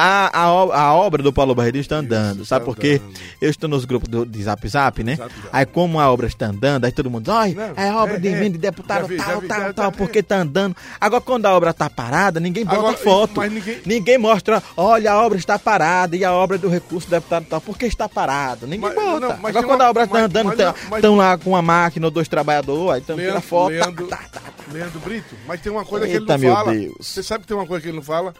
A, a, a obra do Paulo Barreto está andando, sabe por quê? Eu estou nos grupos do, de Zap Zap, né? Aí como a obra está andando, aí todo mundo diz, olha, é obra é, de, é, de deputado vi, tal, vi, tal, tal, porque tá andando. Agora quando a obra está parada, ninguém bota Agora, foto. ninguém- Ninguém mostra, olha, a obra está parada e a obra do recurso do deputado tal, porque está parado. Ninguém Mas- bota. não, Agora quando uma- a obra está andando, estão lá com uma máquina ou dois trabalhadores, aí estão tirando Leandro, foto. tá, Leandro, Leandro Brito, mas tem uma coisa que Eita, ele não fala. Deus. Você sabe que tem uma coisa que ele não fala?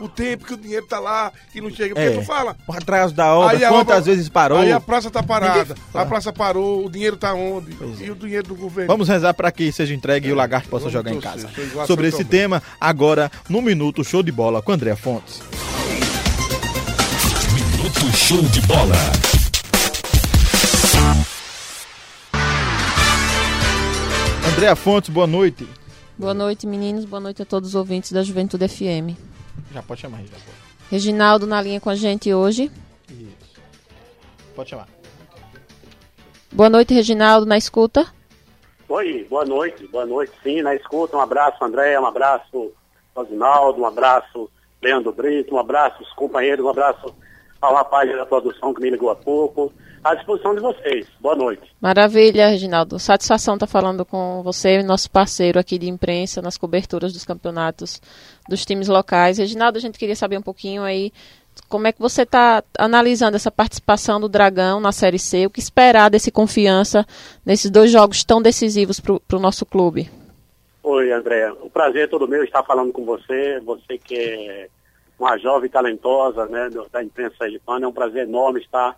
O tempo que o dinheiro tá lá e não chega. Porque É. não fala. Por atrás da obra, Aí quantas obra- vezes parou? Aí a praça tá parada. Ninguém. A praça parou, o dinheiro tá onde? E o dinheiro do governo? Vamos rezar para que seja entregue e o lagarto possa Vamos jogar em casa. Sobre esse tema, agora, no Minuto Show de Bola com André Fontes. Minuto Show de Bola. André Fontes, boa noite. Boa noite, meninos. Boa noite a todos os ouvintes da Juventude FM. Já pode chamar, já Reginaldo na linha com a gente hoje. Isso. Pode chamar. Boa noite, Reginaldo, na escuta. Oi, boa noite, boa noite, sim, na escuta, um abraço André, um abraço Rosinaldo, um abraço Leandro Brito, um abraço os companheiros, um abraço ao rapaz da produção que me ligou há pouco, à disposição de vocês, boa noite. Maravilha, Reginaldo. Satisfação estar falando com você, nosso parceiro aqui de imprensa nas coberturas dos campeonatos dos times locais. Reginaldo, a gente queria saber um pouquinho aí como é que você está analisando essa participação do Dragão na Série C, o que esperar desse confiança nesses dois jogos tão decisivos para o nosso clube. Oi André, o prazer é todo meu estar falando com você, você que é uma jovem talentosa né, da imprensa sergipana, é um prazer enorme estar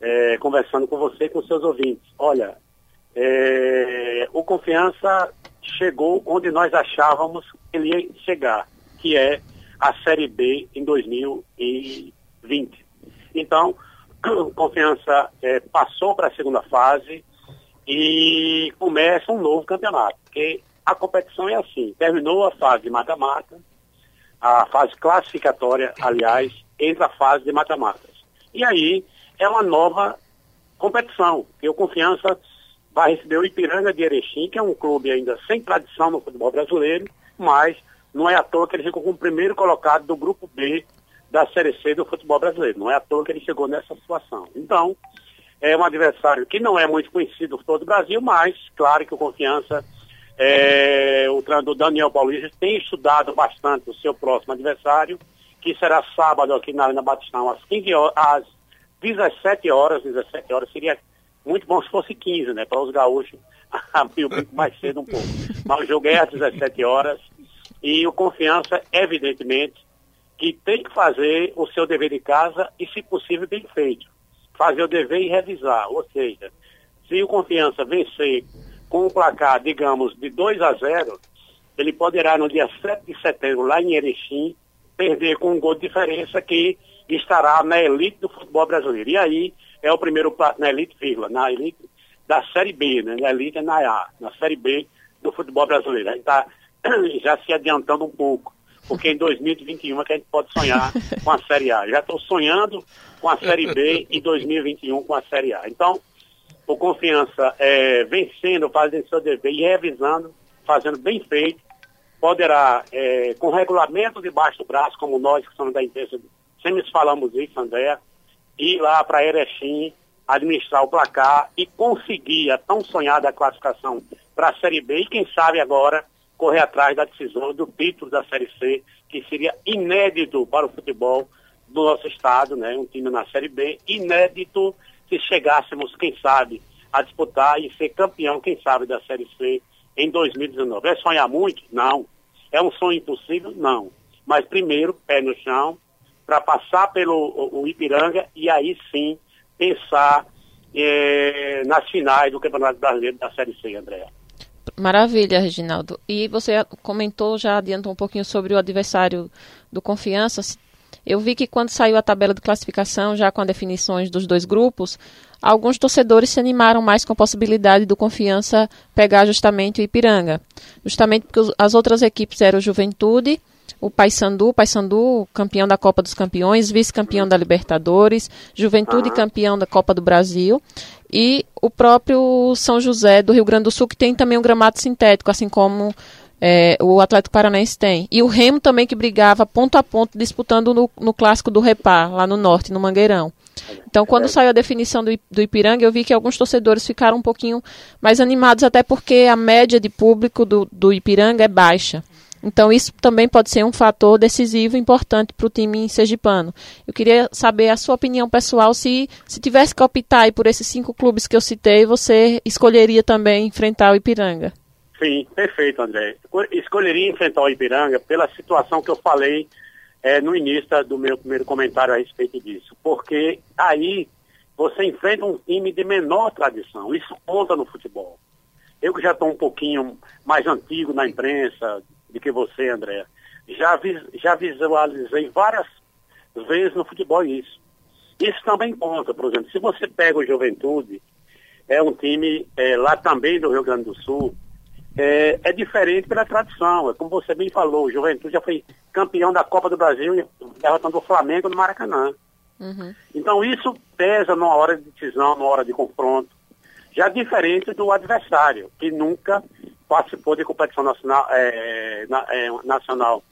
é, conversando com você e com seus ouvintes. Olha, é, o Confiança chegou onde nós achávamos que ele ia chegar, que é a Série B em 2020. Então, Confiança é, passou para a segunda fase e começa um novo campeonato, porque a competição é assim, terminou a fase mata-mata, a fase classificatória, aliás, entra a fase de mata-matas. E aí é uma nova competição, que o Confiança vai receber o Ipiranga de Erechim, que é um clube ainda sem tradição no futebol brasileiro, mas não é à toa que ele ficou com o primeiro colocado do grupo B da Série C do futebol brasileiro. Não é à toa que ele chegou nessa situação. Então, é um adversário que não é muito conhecido por todo o Brasil, mas claro que o Confiança, é, o treinador Daniel Paulista tem estudado bastante o seu próximo adversário, que será sábado aqui na Arena Batistão, às 15 horas, às 17 horas, 17 horas seria muito bom se fosse 15, né? Para os gaúchos abrir o bico mais cedo um pouco. Mas o jogo é às 17 horas e o Confiança, evidentemente, que tem que fazer o seu dever de casa e, se possível, bem feito. Fazer o dever e revisar. Ou seja, se o Confiança vencer com um placar, digamos, de 2 a 0, ele poderá, no dia 7 de setembro, lá em Erechim, perder com um gol de diferença que estará na elite do futebol brasileiro. E aí é o primeiro passo na elite, vírgula, na elite da Série B, né? Na elite é na A, na Série B do futebol brasileiro. A gente está já se adiantando um pouco, porque em 2021 é que a gente pode sonhar com a Série A. Já estou sonhando com a Série B e 2021 com a Série A. Então, o Confiança é, vencendo, fazendo seu dever e revisando, fazendo bem feito, poderá, é, com regulamento debaixo do braço, como nós que somos da imprensa, sempre falamos isso, André, ir lá para Erechim, administrar o placar e conseguir a tão sonhada classificação para a Série B e quem sabe agora correr atrás da decisão do título da Série C, que seria inédito para o futebol do nosso estado, né? Um time na Série B, inédito se chegássemos, quem sabe, a disputar e ser campeão, quem sabe, da Série C em 2019. É sonhar muito? Não. É um sonho impossível? Não. Mas primeiro, pé no chão, para passar pelo o, o Ipiranga e aí sim pensar eh, nas finais do Campeonato Brasileiro da Série C, André. Maravilha, Reginaldo. E você comentou, já adiantou um pouquinho sobre o adversário do Confiança. Eu vi que quando saiu a tabela de classificação, já com as definições dos dois grupos, alguns torcedores se animaram mais com a possibilidade do Confiança pegar justamente o Ipiranga. Justamente porque as outras equipes eram o Juventude, o Paysandu, o Paysandu campeão da Copa dos Campeões, vice-campeão da Libertadores, Juventude campeão da Copa do Brasil e o próprio São José do Rio Grande do Sul, que tem também um gramado sintético, assim como é, o Atlético Paranaense tem. E o Remo também que brigava ponto a ponto, disputando no, no clássico do Repar, lá no norte, no Mangueirão. Então, quando saiu a definição do, do Ipiranga, eu vi que alguns torcedores ficaram um pouquinho mais animados, até porque a média de público do, do Ipiranga é baixa. Então, isso também pode ser um fator decisivo importante para o time sergipano. Eu queria saber a sua opinião pessoal, se, se tivesse que optar por esses cinco clubes que eu citei, você escolheria também enfrentar o Ipiranga? Sim, perfeito, André. Escolheria enfrentar o Ipiranga pela situação que eu falei é, no início do meu primeiro comentário a respeito disso. Porque aí você enfrenta um time de menor tradição. Isso conta no futebol. Eu que já estou um pouquinho mais antigo na imprensa, do que você, André. Já, vi, já visualizei várias vezes no futebol isso. Isso também conta, por exemplo, se você pega o Juventude, é um time é, lá também do Rio Grande do Sul, é, é, diferente pela tradição. É como você bem falou, o Juventude já foi campeão da Copa do Brasil derrotando o Flamengo no Maracanã. Uhum. Então isso pesa numa hora de decisão, numa hora de confronto. Já diferente do adversário, que nunca participou de competição nacional. É, na, é, nacional.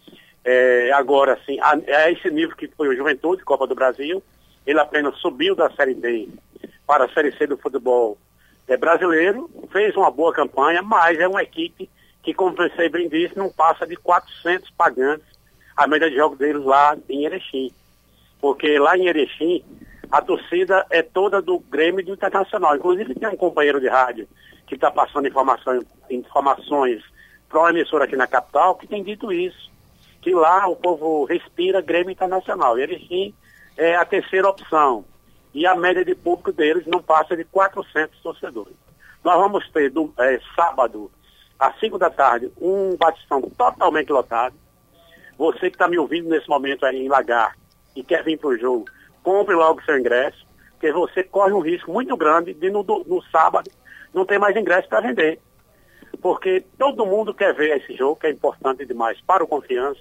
É, agora, assim, é esse nível que foi o Juventude, Copa do Brasil. Ele apenas subiu da Série D para a Série C do futebol é, brasileiro, fez uma boa campanha, mas é uma equipe que, como você bem disse, não passa de 400 pagantes a média de jogo deles lá em Erechim. Porque lá em Erechim, a torcida é toda do Grêmio do Internacional. Inclusive tem um companheiro de rádio que está passando informações, informações para uma emissora aqui na capital que tem dito isso, que lá o povo respira Grêmio Internacional. E eles sim é a terceira opção. E a média de público deles não passa de 400 torcedores. Nós vamos ter do, é, sábado, às 5 da tarde, um batistão totalmente lotado. Você que está me ouvindo nesse momento aí em Lagar e quer vir para o jogo, compre logo seu ingresso, porque você corre um risco muito grande de no, no sábado não tem mais ingresso para vender. Porque todo mundo quer ver esse jogo, que é importante demais para o confiança.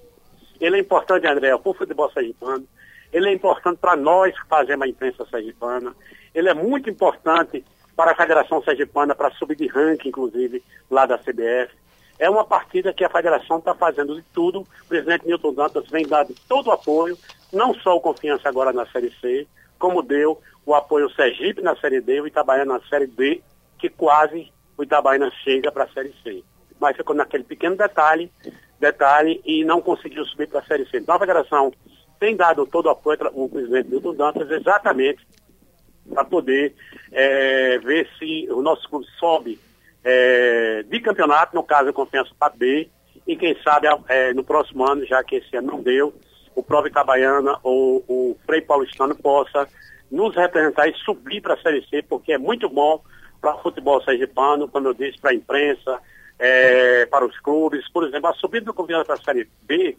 Ele é importante, André, para o futebol sergipano. Ele é importante para nós que fazemos a imprensa sergipana. Ele é muito importante para a Federação Sergipana, para subir de ranking, inclusive, lá da CBF. É uma partida que a federação está fazendo de tudo. O presidente Milton Dantas vem dando todo o apoio, não só o Confiança agora na Série C, como deu o apoio Sergipe na Série D, o Itabaiana na Série D que quase o Itabaiana chega para a Série C. Mas ficou naquele pequeno detalhe, detalhe e não conseguiu subir para a Série C. Então a federação tem dado todo o apoio ao presidente Milton Dantas exatamente para poder é, ver se o nosso clube sobe é, de campeonato, no caso eu confesso para B, e quem sabe é, no próximo ano, já que esse ano não deu, o próprio Itabaiana ou o Frei Paulistano possa nos representar e subir para a Série C, porque é muito bom para o futebol sergipano, como eu disse, para a imprensa, é, para os clubes. Por exemplo, a subida do Confiança para a Série B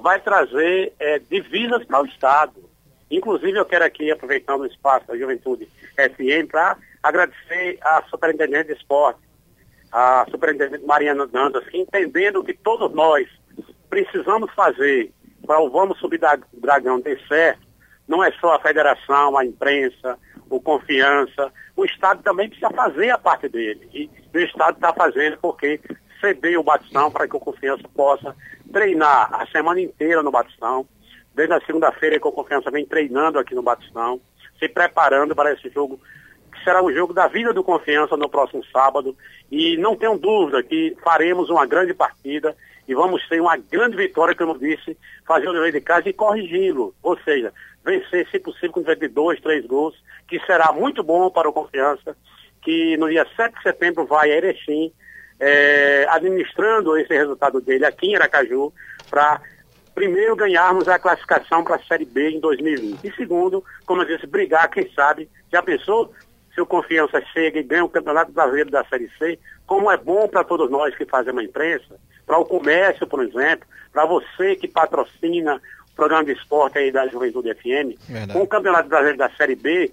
vai trazer é, divisas para o Estado. Inclusive, eu quero aqui, aproveitando o espaço da Juventude FM, para agradecer à Superintendente de Esporte, a Superintendente Mariana Dantas, que entendendo que todos nós precisamos fazer para o Vamos Subir da Dragão ter certo, não é só a federação, a imprensa, o Confiança, o Estado também precisa fazer a parte dele. E o Estado está fazendo porque cedeu o Batistão para que o Confiança possa treinar a semana inteira no Batistão. Desde a segunda-feira que o Confiança vem treinando aqui no Batistão, se preparando para esse jogo, que será o jogo da vida do Confiança no próximo sábado. E não tenho dúvida que faremos uma grande partida e vamos ter uma grande vitória, como eu disse, fazer o dever de casa e corrigi-lo. Ou seja, vencer, se possível, com de dois, três gols, que será muito bom para o Confiança, que no dia 7 de setembro vai a Erechim, é, administrando esse resultado dele aqui em Aracaju, para primeiro ganharmos a classificação para a Série B em 2020. E segundo, como eu disse, brigar, quem sabe, já pensou se o Confiança chega e ganha o Campeonato Brasileiro da Série C, como é bom para todos nós que fazemos a imprensa, para o comércio, por exemplo, para você que patrocina programa de esporte aí da Juventude FM, Verdade. com o Campeonato Brasileiro da Série B,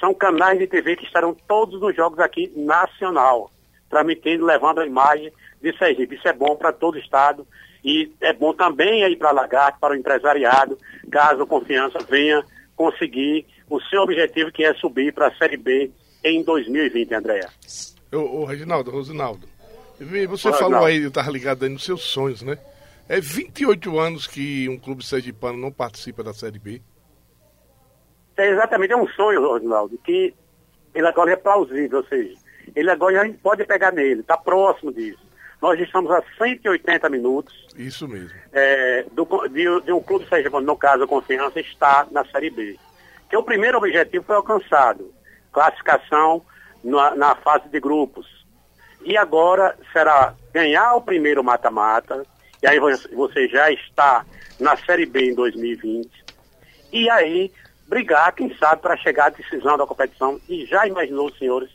são canais de TV que estarão todos nos jogos aqui nacional, transmitindo, levando a imagem de Sergipe. Isso é bom para todo o estado e é bom também aí para a Lagarde, para o empresariado, caso a Confiança venha conseguir o seu objetivo, que é subir para a Série B em 2020, Andréa. Ô, ô Reginaldo, Rosinaldo, Você falou não. aí, eu estava ligado aí nos seus sonhos, né? É 28 anos que um clube sergipano não participa da Série B. É exatamente, é um sonho, Ronaldo, que ele agora é plausível, ou seja, ele agora a gente pode pegar nele, está próximo disso. Nós estamos a 180 minutos. Isso mesmo. É, do, de, de, um clube sergipano, no caso a Confiança, está na Série B. Que o primeiro objetivo foi alcançado, classificação na, na fase de grupos. E agora será ganhar o primeiro mata-mata, e aí você já está na Série B em 2020. E aí brigar, quem sabe, para chegar à decisão da competição. E já imaginou, senhores,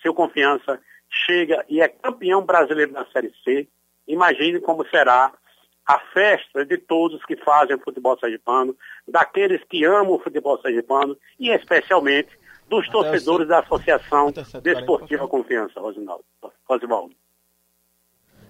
se o Confiança chega e é campeão brasileiro na Série C, imagine como será a festa de todos que fazem futebol sergipano, daqueles que amam o futebol sergipano e especialmente dos torcedores da Associação Desportiva Confiança, Rosinaldo. Rosivaldo.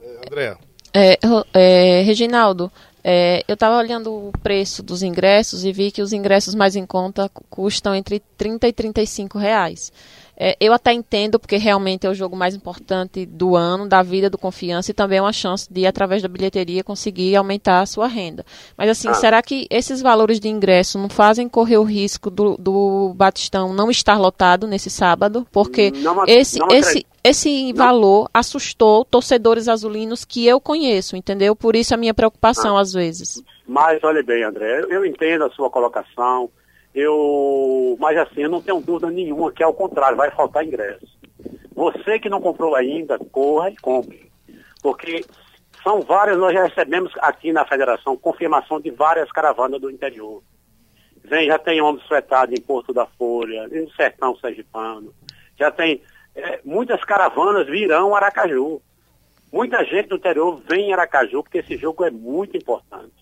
É, André. É, é, Reginaldo, é, eu estava olhando o preço dos ingressos e vi que os ingressos mais em conta custam entre 30 e 35 reais. É, eu até entendo, porque realmente é o jogo mais importante do ano, da vida do Confiança, e também é uma chance de, através da bilheteria, conseguir aumentar a sua renda. Mas, assim, ah. será que esses valores de ingresso não fazem correr o risco do, do Batistão não estar lotado nesse sábado? Porque não, esse, não esse, esse valor assustou torcedores azulinos que eu conheço, entendeu? Por isso a minha preocupação, ah. às vezes. Mas, olha bem, André, eu entendo a sua colocação. Eu, mas assim, eu não tenho dúvida nenhuma que ao contrário, vai faltar ingresso. Você que não comprou ainda, corra e compre. Porque são várias, nós já recebemos aqui na federação confirmação de várias caravanas do interior. Vem, já tem ônibus fretado em Porto da Folha, no Sertão Sergipano. Já tem, é, muitas caravanas virão Aracaju. Muita gente do interior vem em Aracaju, porque esse jogo é muito importante.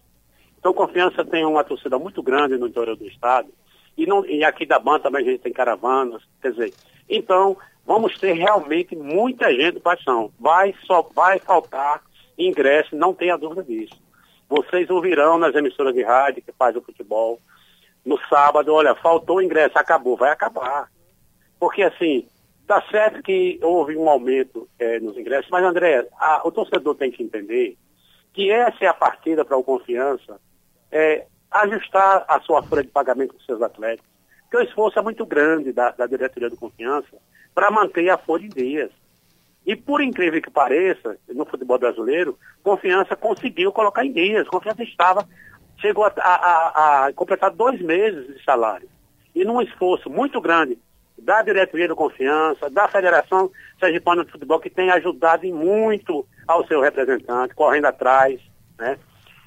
Então, Confiança tem uma torcida muito grande no interior do estado. E, não, e aqui da banda também a gente tem caravanas. Quer dizer, então, vamos ter realmente muita gente para ação. Vai, só vai faltar ingresso, não tenha dúvida disso. Vocês ouvirão nas emissoras de rádio que faz o futebol. No sábado, olha, faltou ingresso, acabou, vai acabar. Porque assim, tá certo que houve um aumento é, nos ingressos, mas André, a, o torcedor tem que entender que essa é a partida para o confiança é, ajustar a sua folha de pagamento com seus atletas. Porque o esforço é muito grande da, da diretoria do Confiança para manter a folha em dias. E por incrível que pareça, no futebol brasileiro, Confiança conseguiu colocar em dias. Confiança estava, chegou a, a, a completar dois meses de salário. E num esforço muito grande da diretoria do Confiança, da Federação Sergipana de Futebol, que tem ajudado muito ao seu representante, correndo atrás, né?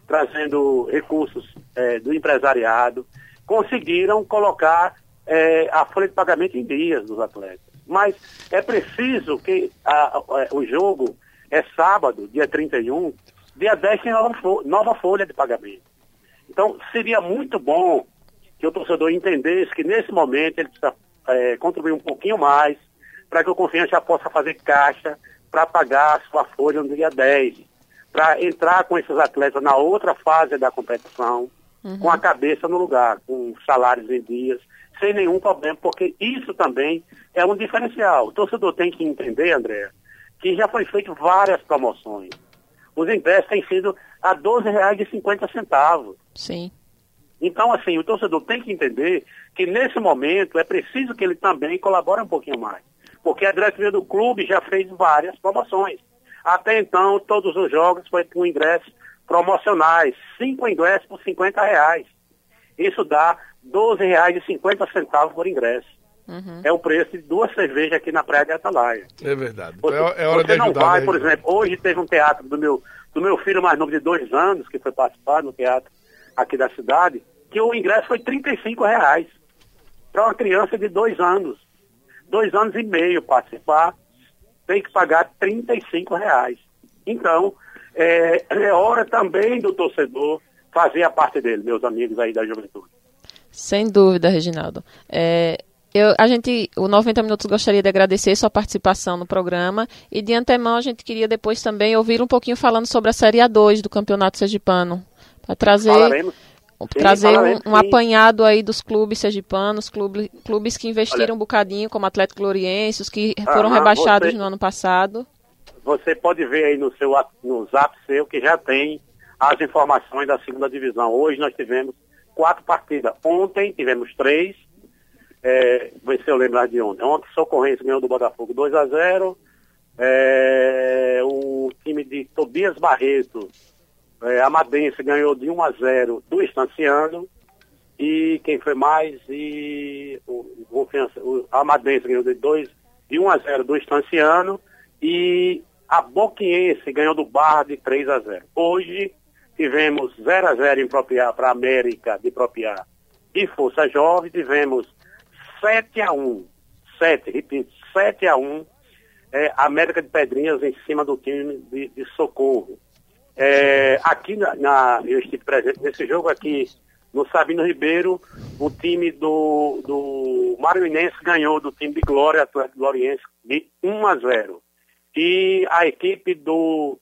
Trazendo recursos é, do empresariado, conseguiram colocar é, a folha de pagamento em dias dos atletas. Mas é preciso que a, a, o jogo é sábado, dia 31, dia 10 tem nova, nova folha de pagamento. Então, seria muito bom que o torcedor entendesse que nesse momento ele precisa é, contribuir um pouquinho mais para que o Confiança possa fazer caixa para pagar a sua folha no dia 10 para entrar com esses atletas na outra fase da competição, uhum. com a cabeça no lugar, com salários em dias, sem nenhum problema, porque isso também é um diferencial. O torcedor tem que entender, André, que já foi feito várias promoções. Os ingressos têm sido a R$ 12,50. Sim. Então, assim, o torcedor tem que entender que nesse momento é preciso que ele também colabore um pouquinho mais. Porque a diretoria do clube já fez várias promoções. Até então, todos os jogos foi com ingressos promocionais, cinco ingressos por 50 reais. Isso dá R$ 12,50 por ingresso. Uhum. É o preço de duas cervejas aqui na Praia de Atalaia. É verdade. Você, é, é hora você de não vai, por exemplo, hoje teve um teatro do meu, do meu filho mais novo de dois anos, que foi participar no teatro aqui da cidade, que o ingresso foi R$ reais para uma criança de dois anos. Dois anos e meio participar tem que pagar 35 reais. Então, é, é hora também do torcedor fazer a parte dele, meus amigos aí da juventude. Sem dúvida, Reginaldo. É, eu, a gente, o 90 Minutos gostaria de agradecer sua participação no programa e de antemão a gente queria depois também ouvir um pouquinho falando sobre a Série A2 do Campeonato Sergipano. Para trazer. Falaremos trazer um, um, apanhado aí dos clubes sergipanos, clubes, clubes que investiram Olha, um bocadinho, como Atlético Gloriense, os que foram rebaixados você, no ano passado. você pode ver aí no seu no zap seu que já tem as informações da segunda divisão. Hoje nós tivemos quatro partidas. Ontem tivemos três. É, ver se eu lembrar de ontem. Ontem Socorrência ganhou do Botafogo 2 a 0 é, O time de Tobias Barreto, é, Amadense, ganhou de 1 a 0 do Estanciano. E quem foi mais? E o, confiança, o Amadense ganhou de, 2, de 1 a 0 do Estanciano. E a Boquiense ganhou do Barra de 3 a 0. Hoje tivemos 0 a 0 em Propriar para América de Propriar e Força Jovem, tivemos 7 a 1, 7, repito, 7 a 1, é, América de Pedrinhas em cima do time de, de Socorro. É, aqui na, na, eu estive presente nesse jogo aqui no Sabino Ribeiro, o time do, do Maranhense ganhou do time de Glória, Atlético Gloriense, de 1 a 0. E a equipe do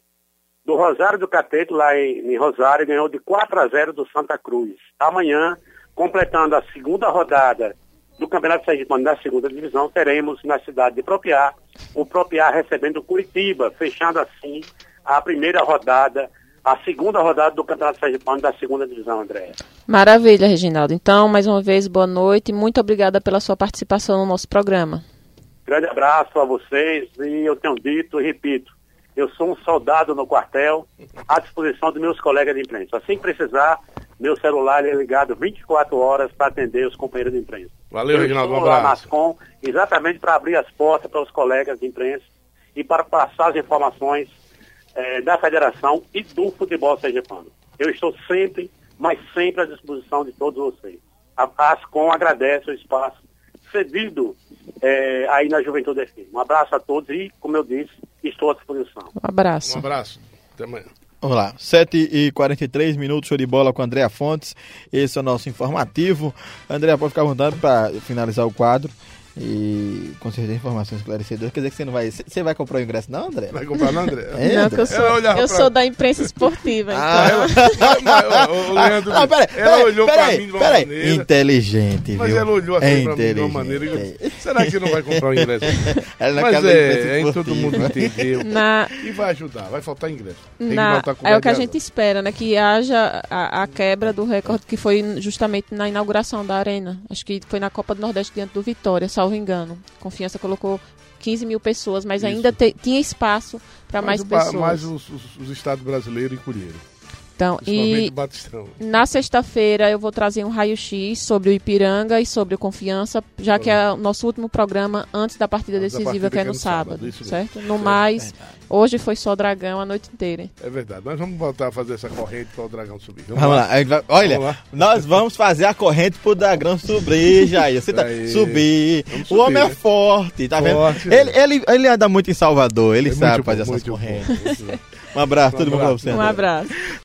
do Rosário do Cateto, lá em, em, Rosário, ganhou de 4 a 0 do Santa Cruz. Amanhã, completando a segunda rodada do Campeonato Sergipano da segunda divisão, teremos na cidade de Propiar, o Propiar recebendo Curitiba, fechando assim a primeira rodada, a segunda rodada do Campeonato Sergipano da segunda divisão, André. Maravilha, Reginaldo. Então, mais uma vez, boa noite e muito obrigada pela sua participação no nosso programa. Grande abraço a vocês e eu tenho dito e repito, eu sou um soldado no quartel, à disposição dos meus colegas de imprensa. Assim que precisar, meu celular é ligado 24 horas para atender os companheiros de imprensa. Valeu, Reginaldo. Um abraço. Mascom, exatamente para abrir as portas para os colegas de imprensa e para passar as informações eh, da federação e do futebol sergipano. Eu estou sempre, mas sempre à disposição de todos vocês. A Ascom agradece o espaço cedido é, aí na Juventude FM. Um abraço a todos e, como eu disse, estou à disposição. Um abraço. Um abraço. Até amanhã. Vamos lá, 7h43 minutos, show de bola com Andréa Fontes. Esse é o nosso informativo. Andréa, pode ficar à vontade para finalizar o quadro. E com certeza informações esclarecedoras. Quer dizer que você não vai. Você vai comprar o ingresso, não, André? Vai comprar, não, André? É, não, eu sou, eu pra... sou da imprensa esportiva. Ah, então. ela, o, o Leandro, ah, peraí, ela peraí, olhou peraí, pra mim de uma peraí. maneira. Inteligente, viu? Mas ela olhou assim é pra mim de uma maneira. E, será que não vai comprar o ingresso? Mas é, é todo mundo entendeu. Na... E vai ajudar, vai faltar ingresso. Na... É o que a gente espera, né? Que haja a, a quebra do recorde que foi justamente na inauguração da arena. Acho que foi na Copa do Nordeste diante do Vitória, salvo engano. Confiança colocou 15 mil pessoas, mas Isso. ainda te, tinha espaço para mais pessoas. Mais os, os, os estados brasileiros encolheram. Então, e na sexta-feira eu vou trazer um raio-x sobre o Ipiranga e sobre o Confiança, já que é o nosso último programa antes da partida antes decisiva, da partida que, é no, é no sábado, sábado certo? No mais, hoje foi só Dragão a noite inteira. É verdade. Nós vamos voltar a fazer essa corrente para o Dragão subir. Vamos, vamos lá. lá. Olha, vamos lá. nós vamos fazer a corrente para o Dragão subir, Jair. Você tá... subir. subir. O homem é forte, tá forte, vendo? Ele, ele, ele anda muito em Salvador, ele é sabe fazer bom, essas correntes. Um abraço, um tudo bom pra você. Um abraço.